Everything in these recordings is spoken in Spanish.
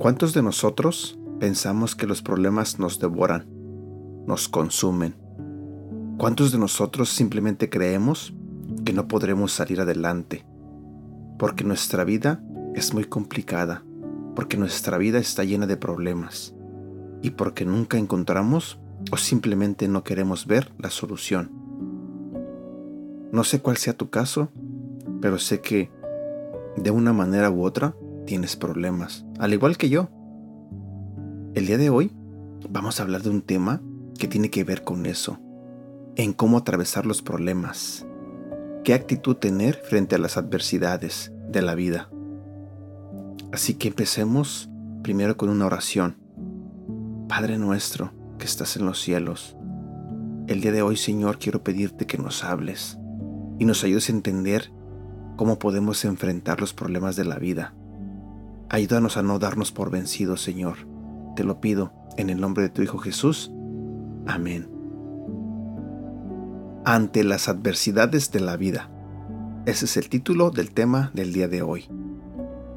¿Cuántos de nosotros pensamos que los problemas nos devoran, nos consumen? ¿Cuántos de nosotros simplemente creemos que no podremos salir adelante? Porque nuestra vida es muy complicada, porque nuestra vida está llena de problemas y porque nunca encontramos o simplemente no queremos ver la solución. No sé cuál sea tu caso, pero sé que de una manera u otra tienes problemas, al igual que yo. El día de hoy vamos a hablar de un tema que tiene que ver con eso, en cómo atravesar los problemas, qué actitud tener frente a las adversidades de la vida. Así que empecemos primero con una oración. Padre nuestro que estás en los cielos, el día de hoy Señor quiero pedirte que nos hables y nos ayudes a entender cómo podemos enfrentar los problemas de la vida Ayúdanos a no darnos por vencidos, Señor. Te lo pido en el nombre de tu Hijo Jesús. Amén. Ante las adversidades de la vida. Ese es el título del tema del día de hoy.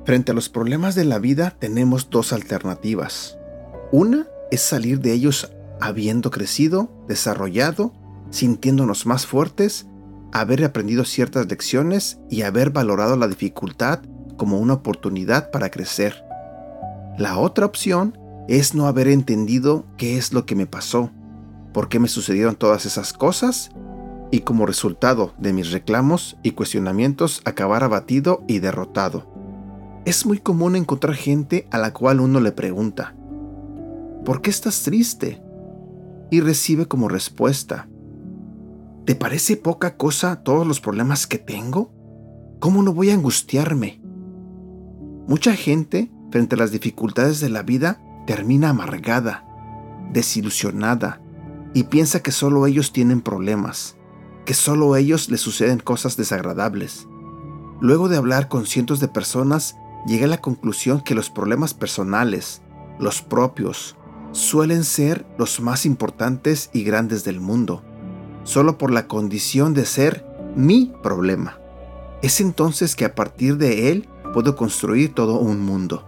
Frente a los problemas de la vida tenemos dos alternativas. Una es salir de ellos habiendo crecido, desarrollado, sintiéndonos más fuertes, haber aprendido ciertas lecciones y haber valorado la dificultad como una oportunidad para crecer. La otra opción es no haber entendido qué es lo que me pasó, por qué me sucedieron todas esas cosas y como resultado de mis reclamos y cuestionamientos acabar abatido y derrotado. Es muy común encontrar gente a la cual uno le pregunta, ¿por qué estás triste? Y recibe como respuesta, ¿te parece poca cosa todos los problemas que tengo? ¿Cómo no voy a angustiarme? Mucha gente, frente a las dificultades de la vida, termina amargada, desilusionada y piensa que solo ellos tienen problemas, que solo a ellos les suceden cosas desagradables. Luego de hablar con cientos de personas, llegué a la conclusión que los problemas personales, los propios, suelen ser los más importantes y grandes del mundo, solo por la condición de ser mi problema. Es entonces que a partir de él puedo construir todo un mundo.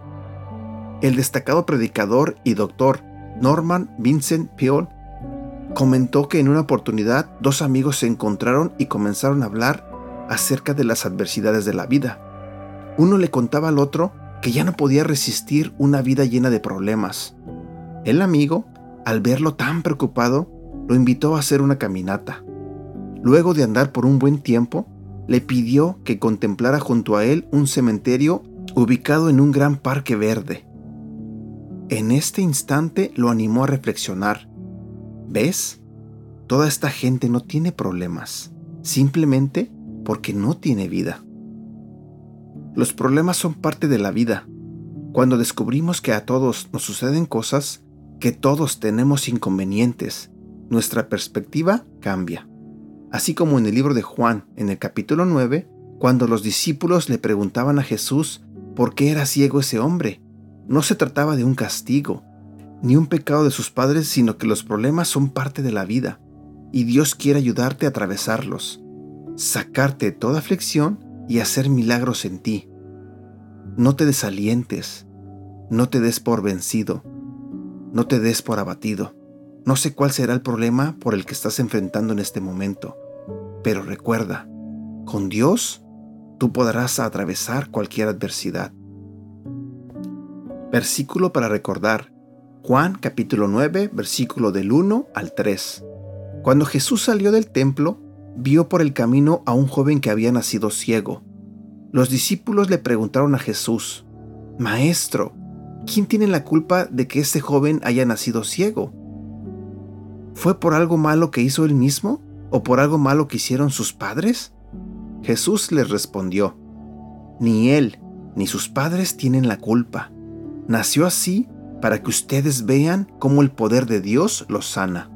El destacado predicador y doctor Norman Vincent Peale comentó que en una oportunidad dos amigos se encontraron y comenzaron a hablar acerca de las adversidades de la vida. Uno le contaba al otro que ya no podía resistir una vida llena de problemas. El amigo, al verlo tan preocupado, lo invitó a hacer una caminata. Luego de andar por un buen tiempo, le pidió que contemplara junto a él un cementerio ubicado en un gran parque verde. En este instante lo animó a reflexionar. ¿Ves? Toda esta gente no tiene problemas, simplemente porque no tiene vida. Los problemas son parte de la vida. Cuando descubrimos que a todos nos suceden cosas, que todos tenemos inconvenientes, nuestra perspectiva cambia así como en el libro de Juan, en el capítulo 9, cuando los discípulos le preguntaban a Jesús por qué era ciego ese hombre. No se trataba de un castigo, ni un pecado de sus padres, sino que los problemas son parte de la vida, y Dios quiere ayudarte a atravesarlos, sacarte toda aflicción y hacer milagros en ti. No te desalientes, no te des por vencido, no te des por abatido. No sé cuál será el problema por el que estás enfrentando en este momento, pero recuerda, con Dios tú podrás atravesar cualquier adversidad. Versículo para recordar. Juan capítulo 9, versículo del 1 al 3. Cuando Jesús salió del templo, vio por el camino a un joven que había nacido ciego. Los discípulos le preguntaron a Jesús, Maestro, ¿quién tiene la culpa de que este joven haya nacido ciego? ¿Fue por algo malo que hizo él mismo? o por algo malo que hicieron sus padres? Jesús les respondió, ni él ni sus padres tienen la culpa. Nació así para que ustedes vean cómo el poder de Dios los sana.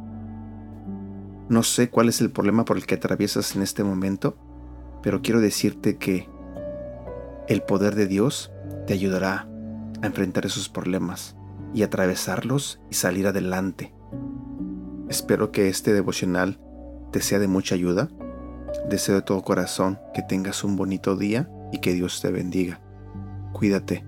No sé cuál es el problema por el que atraviesas en este momento, pero quiero decirte que el poder de Dios te ayudará a enfrentar esos problemas y atravesarlos y salir adelante. Espero que este devocional te sea de mucha ayuda. Deseo de todo corazón que tengas un bonito día y que Dios te bendiga. Cuídate